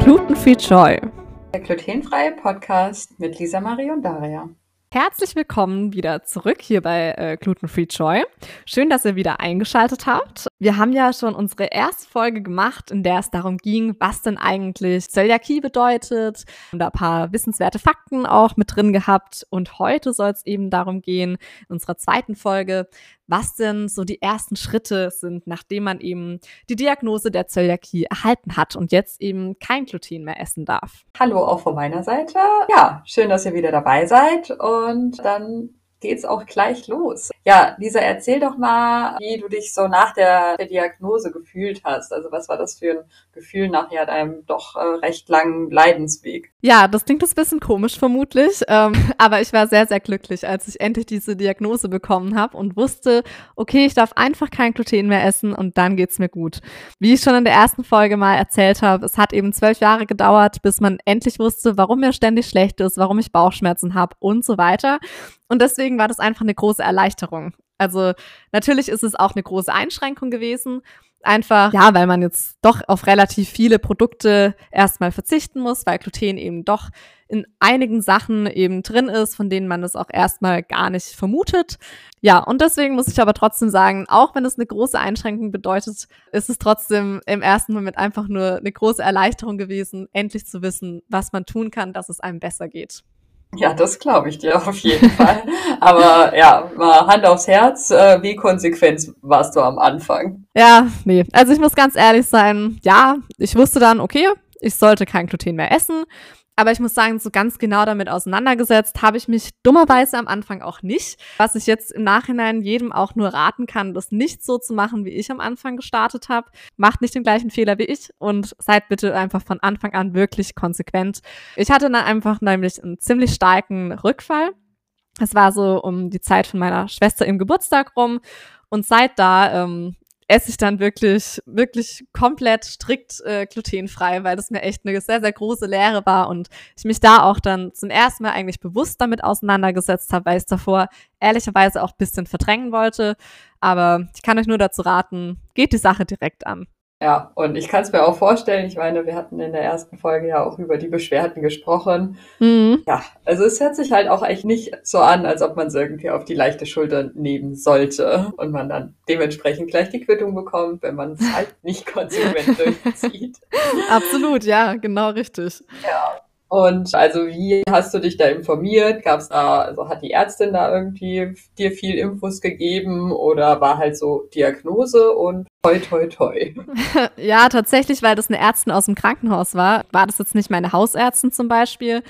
Glutenfree Joy. Der glutenfreie Podcast mit Lisa Marie und Daria. Herzlich willkommen wieder zurück hier bei äh, Gluten Free Joy. Schön, dass ihr wieder eingeschaltet habt. Wir haben ja schon unsere erste Folge gemacht, in der es darum ging, was denn eigentlich Zöliakie bedeutet und da ein paar wissenswerte Fakten auch mit drin gehabt. Und heute soll es eben darum gehen, in unserer zweiten Folge, was denn so die ersten Schritte sind, nachdem man eben die Diagnose der Zöliakie erhalten hat und jetzt eben kein Gluten mehr essen darf. Hallo auch von meiner Seite. Ja, schön, dass ihr wieder dabei seid und dann geht's auch gleich los. Ja, Lisa, erzähl doch mal, wie du dich so nach der, der Diagnose gefühlt hast. Also was war das für ein Gefühl nachher deinem doch äh, recht langen Leidensweg? Ja, das klingt ein bisschen komisch vermutlich, ähm, aber ich war sehr, sehr glücklich, als ich endlich diese Diagnose bekommen habe und wusste, okay, ich darf einfach kein Gluten mehr essen und dann geht's mir gut. Wie ich schon in der ersten Folge mal erzählt habe, es hat eben zwölf Jahre gedauert, bis man endlich wusste, warum mir ständig schlecht ist, warum ich Bauchschmerzen habe und so weiter. Und deswegen war das einfach eine große Erleichterung. Also natürlich ist es auch eine große Einschränkung gewesen. Einfach, ja, weil man jetzt doch auf relativ viele Produkte erstmal verzichten muss, weil Gluten eben doch in einigen Sachen eben drin ist, von denen man es auch erstmal gar nicht vermutet. Ja, und deswegen muss ich aber trotzdem sagen, auch wenn es eine große Einschränkung bedeutet, ist es trotzdem im ersten Moment einfach nur eine große Erleichterung gewesen, endlich zu wissen, was man tun kann, dass es einem besser geht. Ja, das glaube ich dir auf jeden Fall. Aber ja, mal Hand aufs Herz, äh, wie konsequent warst du am Anfang? Ja, nee. Also ich muss ganz ehrlich sein, ja, ich wusste dann, okay, ich sollte kein Gluten mehr essen. Aber ich muss sagen, so ganz genau damit auseinandergesetzt habe ich mich dummerweise am Anfang auch nicht. Was ich jetzt im Nachhinein jedem auch nur raten kann, das nicht so zu machen, wie ich am Anfang gestartet habe. Macht nicht den gleichen Fehler wie ich und seid bitte einfach von Anfang an wirklich konsequent. Ich hatte dann einfach nämlich einen ziemlich starken Rückfall. Es war so um die Zeit von meiner Schwester im Geburtstag rum. Und seit da ähm, esse ich dann wirklich, wirklich komplett strikt äh, glutenfrei, weil das mir echt eine sehr, sehr große Lehre war und ich mich da auch dann zum ersten Mal eigentlich bewusst damit auseinandergesetzt habe, weil ich es davor ehrlicherweise auch bisschen verdrängen wollte. Aber ich kann euch nur dazu raten, geht die Sache direkt an. Ja, und ich kann es mir auch vorstellen, ich meine, wir hatten in der ersten Folge ja auch über die Beschwerden gesprochen. Mhm. Ja, also es hört sich halt auch eigentlich nicht so an, als ob man es irgendwie auf die leichte Schulter nehmen sollte und man dann dementsprechend gleich die Quittung bekommt, wenn man es halt nicht konsequent durchzieht. Absolut, ja, genau richtig. Ja. Und also wie hast du dich da informiert? Gab es da, also hat die Ärztin da irgendwie dir viel Infos gegeben oder war halt so Diagnose und toi toi toi? ja, tatsächlich, weil das eine Ärztin aus dem Krankenhaus war, war das jetzt nicht meine Hausärztin zum Beispiel.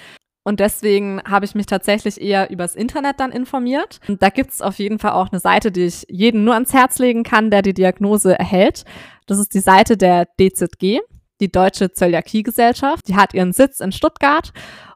Und deswegen habe ich mich tatsächlich eher übers Internet dann informiert. Und da gibt's auf jeden Fall auch eine Seite, die ich jedem nur ans Herz legen kann, der die Diagnose erhält. Das ist die Seite der DZG die Deutsche Zöliakiegesellschaft. Die hat ihren Sitz in Stuttgart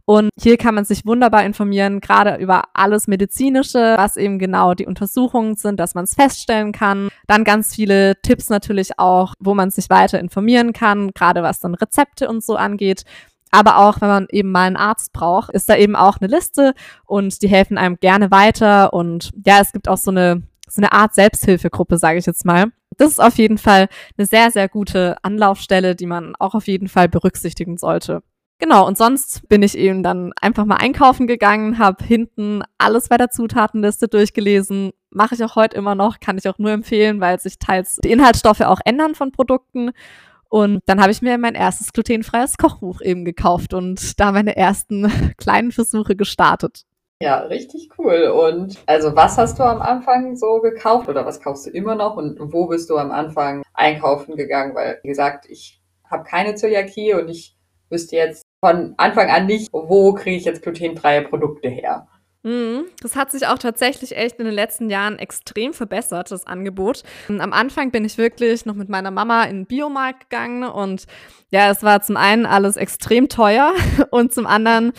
und hier kann man sich wunderbar informieren, gerade über alles Medizinische, was eben genau die Untersuchungen sind, dass man es feststellen kann. Dann ganz viele Tipps natürlich auch, wo man sich weiter informieren kann, gerade was dann Rezepte und so angeht. Aber auch, wenn man eben mal einen Arzt braucht, ist da eben auch eine Liste und die helfen einem gerne weiter. Und ja, es gibt auch so eine, so eine Art Selbsthilfegruppe, sage ich jetzt mal, das ist auf jeden Fall eine sehr, sehr gute Anlaufstelle, die man auch auf jeden Fall berücksichtigen sollte. Genau, und sonst bin ich eben dann einfach mal einkaufen gegangen, habe hinten alles bei der Zutatenliste durchgelesen. Mache ich auch heute immer noch, kann ich auch nur empfehlen, weil sich teils die Inhaltsstoffe auch ändern von Produkten. Und dann habe ich mir mein erstes glutenfreies Kochbuch eben gekauft und da meine ersten kleinen Versuche gestartet. Ja, richtig cool. Und also was hast du am Anfang so gekauft oder was kaufst du immer noch und wo bist du am Anfang einkaufen gegangen? Weil, wie gesagt, ich habe keine Zöliakie und ich wüsste jetzt von Anfang an nicht, wo kriege ich jetzt glutenfreie Produkte her. Mhm. Das hat sich auch tatsächlich echt in den letzten Jahren extrem verbessert, das Angebot. Am Anfang bin ich wirklich noch mit meiner Mama in den Biomarkt gegangen und ja, es war zum einen alles extrem teuer und zum anderen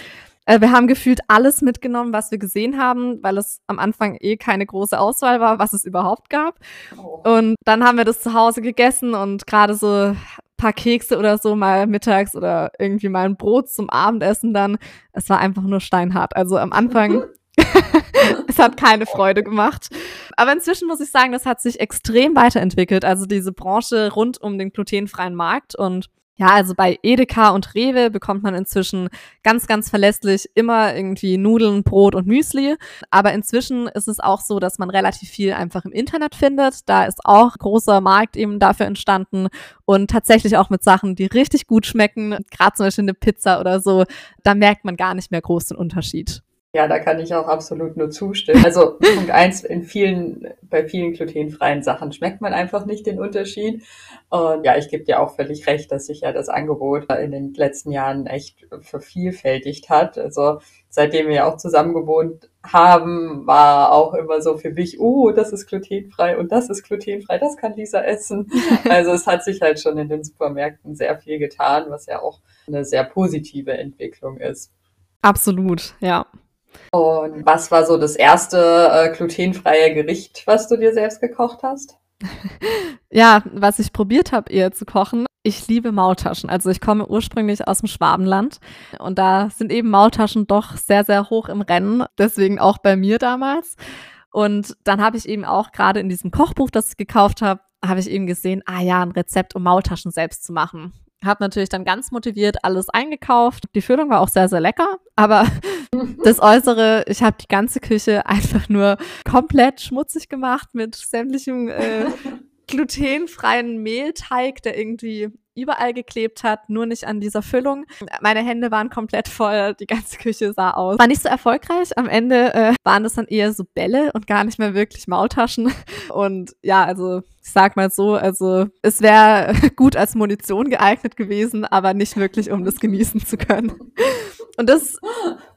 äh, wir haben gefühlt alles mitgenommen, was wir gesehen haben, weil es am Anfang eh keine große Auswahl war, was es überhaupt gab. Oh. Und dann haben wir das zu Hause gegessen und gerade so paar Kekse oder so mal mittags oder irgendwie mal ein Brot zum Abendessen dann. Es war einfach nur steinhart. Also am Anfang, es hat keine Freude gemacht. Aber inzwischen muss ich sagen, das hat sich extrem weiterentwickelt. Also diese Branche rund um den glutenfreien Markt und ja, also bei Edeka und Rewe bekommt man inzwischen ganz, ganz verlässlich immer irgendwie Nudeln, Brot und Müsli. Aber inzwischen ist es auch so, dass man relativ viel einfach im Internet findet. Da ist auch großer Markt eben dafür entstanden und tatsächlich auch mit Sachen, die richtig gut schmecken. Gerade zum Beispiel eine Pizza oder so. Da merkt man gar nicht mehr groß den Unterschied. Ja, da kann ich auch absolut nur zustimmen. Also Punkt eins, in vielen, bei vielen glutenfreien Sachen schmeckt man einfach nicht den Unterschied. Und ja, ich gebe dir auch völlig recht, dass sich ja das Angebot in den letzten Jahren echt vervielfältigt hat. Also seitdem wir ja auch zusammen gewohnt haben, war auch immer so für mich, oh, das ist glutenfrei und das ist glutenfrei, das kann Lisa essen. Also es hat sich halt schon in den Supermärkten sehr viel getan, was ja auch eine sehr positive Entwicklung ist. Absolut, ja. Und was war so das erste äh, glutenfreie Gericht, was du dir selbst gekocht hast? ja, was ich probiert habe, eher zu kochen. Ich liebe Maultaschen. Also ich komme ursprünglich aus dem Schwabenland und da sind eben Maultaschen doch sehr, sehr hoch im Rennen. Deswegen auch bei mir damals. Und dann habe ich eben auch gerade in diesem Kochbuch, das ich gekauft habe, habe ich eben gesehen, ah ja, ein Rezept, um Maultaschen selbst zu machen. Hab natürlich dann ganz motiviert alles eingekauft. Die Füllung war auch sehr, sehr lecker, aber das Äußere, ich habe die ganze Küche einfach nur komplett schmutzig gemacht mit sämtlichem äh, glutenfreien Mehlteig, der irgendwie überall geklebt hat, nur nicht an dieser Füllung. Meine Hände waren komplett voll, die ganze Küche sah aus. War nicht so erfolgreich. Am Ende äh, waren das dann eher so Bälle und gar nicht mehr wirklich Maultaschen. Und ja, also ich sag mal so, also es wäre gut als Munition geeignet gewesen, aber nicht wirklich, um das genießen zu können. Und das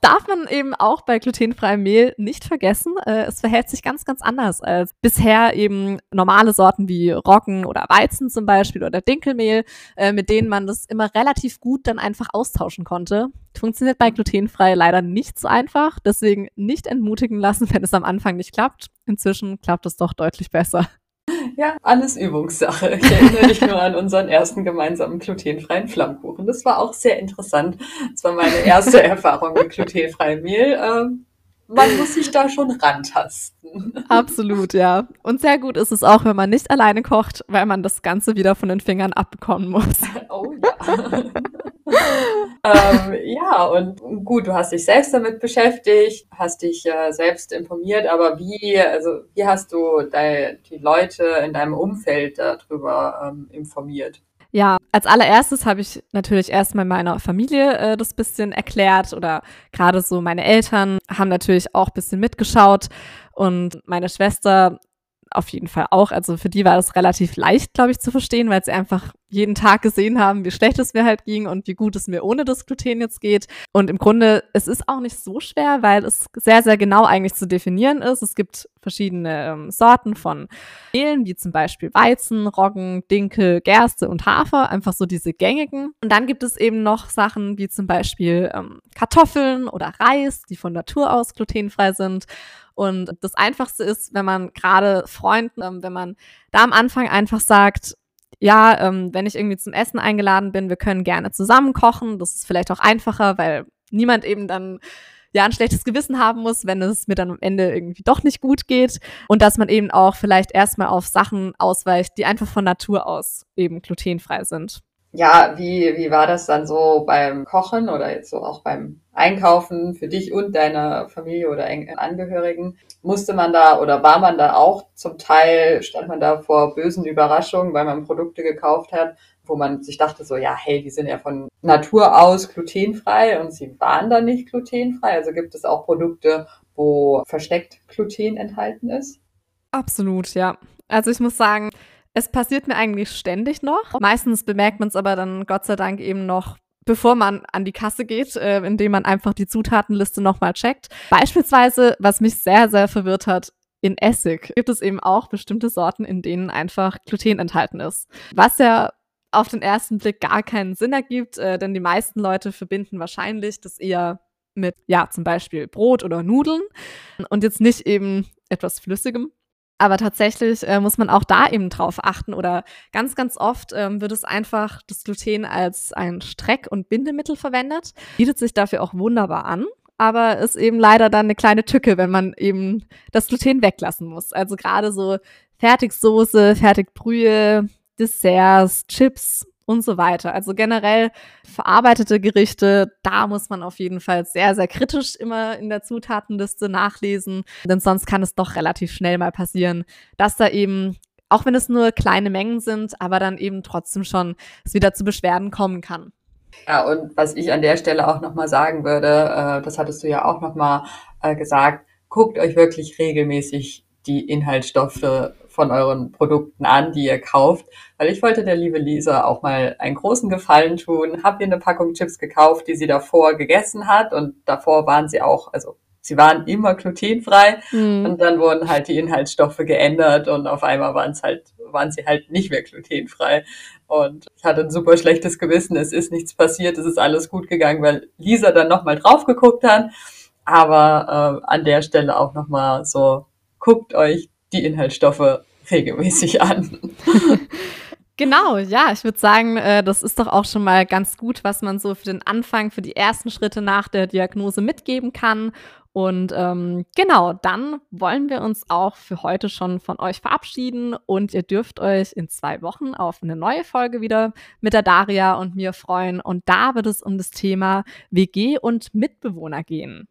darf man eben auch bei glutenfreiem Mehl nicht vergessen. Äh, es verhält sich ganz, ganz anders als bisher eben normale Sorten wie Roggen oder Weizen zum Beispiel oder Dinkelmehl, äh, mit denen man das immer relativ gut dann einfach austauschen konnte. Funktioniert bei glutenfrei leider nicht so einfach, deswegen nicht entmutigen lassen, wenn es am Anfang nicht klappt. Inzwischen klappt es doch deutlich besser. Ja, alles Übungssache. Ich erinnere dich nur an unseren ersten gemeinsamen glutenfreien Flammkuchen. Das war auch sehr interessant. Das war meine erste Erfahrung mit glutenfreiem Mehl. Ähm, man muss sich da schon rantasten. Absolut, ja. Und sehr gut ist es auch, wenn man nicht alleine kocht, weil man das Ganze wieder von den Fingern abbekommen muss. Oh ja. ähm, ja, und gut, du hast dich selbst damit beschäftigt, hast dich äh, selbst informiert, aber wie, also wie hast du de, die Leute in deinem Umfeld darüber ähm, informiert? Ja, als allererstes habe ich natürlich erstmal meiner Familie äh, das bisschen erklärt oder gerade so meine Eltern haben natürlich auch bisschen mitgeschaut und meine Schwester auf jeden Fall auch. Also für die war das relativ leicht, glaube ich, zu verstehen, weil sie einfach jeden Tag gesehen haben, wie schlecht es mir halt ging und wie gut es mir ohne das Gluten jetzt geht. Und im Grunde, es ist auch nicht so schwer, weil es sehr, sehr genau eigentlich zu definieren ist. Es gibt verschiedene ähm, Sorten von Mehlen, wie zum Beispiel Weizen, Roggen, Dinkel, Gerste und Hafer, einfach so diese gängigen. Und dann gibt es eben noch Sachen wie zum Beispiel ähm, Kartoffeln oder Reis, die von Natur aus glutenfrei sind. Und das Einfachste ist, wenn man gerade Freunden, ähm, wenn man da am Anfang einfach sagt, ja, ähm, wenn ich irgendwie zum Essen eingeladen bin, wir können gerne zusammen kochen. Das ist vielleicht auch einfacher, weil niemand eben dann ja ein schlechtes Gewissen haben muss, wenn es mir dann am Ende irgendwie doch nicht gut geht. Und dass man eben auch vielleicht erstmal auf Sachen ausweicht, die einfach von Natur aus eben glutenfrei sind. Ja, wie, wie war das dann so beim Kochen oder jetzt so auch beim Einkaufen für dich und deine Familie oder Angehörigen? Musste man da oder war man da auch zum Teil, stand man da vor bösen Überraschungen, weil man Produkte gekauft hat, wo man sich dachte so, ja, hey, die sind ja von Natur aus glutenfrei und sie waren da nicht glutenfrei. Also gibt es auch Produkte, wo versteckt Gluten enthalten ist? Absolut, ja. Also ich muss sagen, es passiert mir eigentlich ständig noch. Meistens bemerkt man es aber dann Gott sei Dank eben noch bevor man an die Kasse geht, äh, indem man einfach die Zutatenliste nochmal checkt. Beispielsweise, was mich sehr, sehr verwirrt hat, in Essig gibt es eben auch bestimmte Sorten, in denen einfach Gluten enthalten ist. Was ja auf den ersten Blick gar keinen Sinn ergibt, äh, denn die meisten Leute verbinden wahrscheinlich das eher mit, ja, zum Beispiel Brot oder Nudeln und jetzt nicht eben etwas Flüssigem. Aber tatsächlich äh, muss man auch da eben drauf achten oder ganz, ganz oft ähm, wird es einfach das Gluten als ein Streck- und Bindemittel verwendet. Bietet sich dafür auch wunderbar an aber ist eben leider dann eine kleine Tücke, wenn man eben das Gluten weglassen muss. Also gerade so Fertigsoße, Fertigbrühe, Desserts, Chips und so weiter. Also generell verarbeitete Gerichte, da muss man auf jeden Fall sehr, sehr kritisch immer in der Zutatenliste nachlesen, denn sonst kann es doch relativ schnell mal passieren, dass da eben auch wenn es nur kleine Mengen sind, aber dann eben trotzdem schon es wieder zu Beschwerden kommen kann. Ja, und was ich an der Stelle auch nochmal sagen würde, äh, das hattest du ja auch nochmal äh, gesagt, guckt euch wirklich regelmäßig die Inhaltsstoffe von euren Produkten an, die ihr kauft. Weil ich wollte der liebe Lisa auch mal einen großen Gefallen tun, habe ihr eine Packung Chips gekauft, die sie davor gegessen hat und davor waren sie auch, also sie waren immer glutenfrei mhm. und dann wurden halt die Inhaltsstoffe geändert und auf einmal waren es halt, waren sie halt nicht mehr glutenfrei. Und ich hatte ein super schlechtes Gewissen, es ist nichts passiert, es ist alles gut gegangen, weil Lisa dann nochmal drauf geguckt hat. Aber äh, an der Stelle auch nochmal so, guckt euch die Inhaltsstoffe regelmäßig an. Genau, ja, ich würde sagen, äh, das ist doch auch schon mal ganz gut, was man so für den Anfang, für die ersten Schritte nach der Diagnose mitgeben kann. Und ähm, genau, dann wollen wir uns auch für heute schon von euch verabschieden und ihr dürft euch in zwei Wochen auf eine neue Folge wieder mit der Daria und mir freuen. Und da wird es um das Thema WG und Mitbewohner gehen.